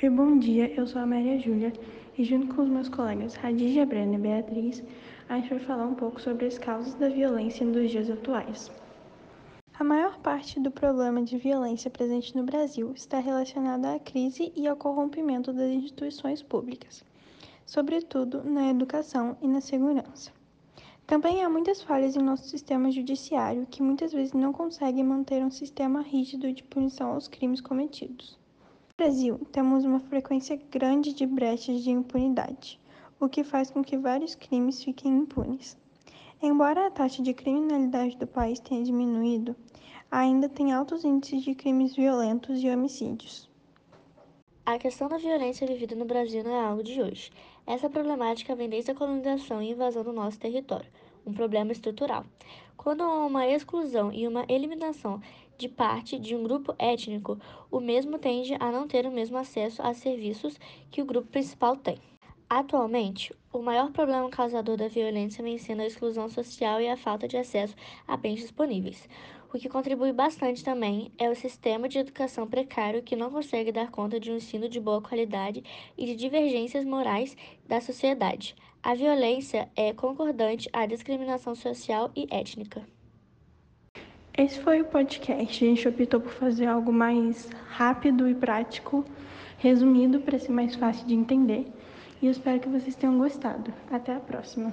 Oi, bom dia. Eu sou a Maria Júlia e junto com os meus colegas Radija, Brena e Beatriz, a gente vai falar um pouco sobre as causas da violência nos dias atuais. A maior parte do problema de violência presente no Brasil está relacionada à crise e ao corrompimento das instituições públicas, sobretudo na educação e na segurança. Também há muitas falhas em nosso sistema judiciário que muitas vezes não consegue manter um sistema rígido de punição aos crimes cometidos. Brasil, temos uma frequência grande de brechas de impunidade, o que faz com que vários crimes fiquem impunes. Embora a taxa de criminalidade do país tenha diminuído, ainda tem altos índices de crimes violentos e homicídios. A questão da violência vivida no Brasil não é algo de hoje. Essa problemática vem desde a colonização e invasão do nosso território, um problema estrutural. Quando há uma exclusão e uma eliminação de parte de um grupo étnico, o mesmo tende a não ter o mesmo acesso a serviços que o grupo principal tem. Atualmente, o maior problema causador da violência vem sendo a exclusão social e a falta de acesso a bens disponíveis. O que contribui bastante também é o sistema de educação precário que não consegue dar conta de um ensino de boa qualidade e de divergências morais da sociedade. A violência é concordante à discriminação social e étnica. Esse foi o podcast. A gente optou por fazer algo mais rápido e prático, resumido para ser mais fácil de entender e eu espero que vocês tenham gostado. Até a próxima!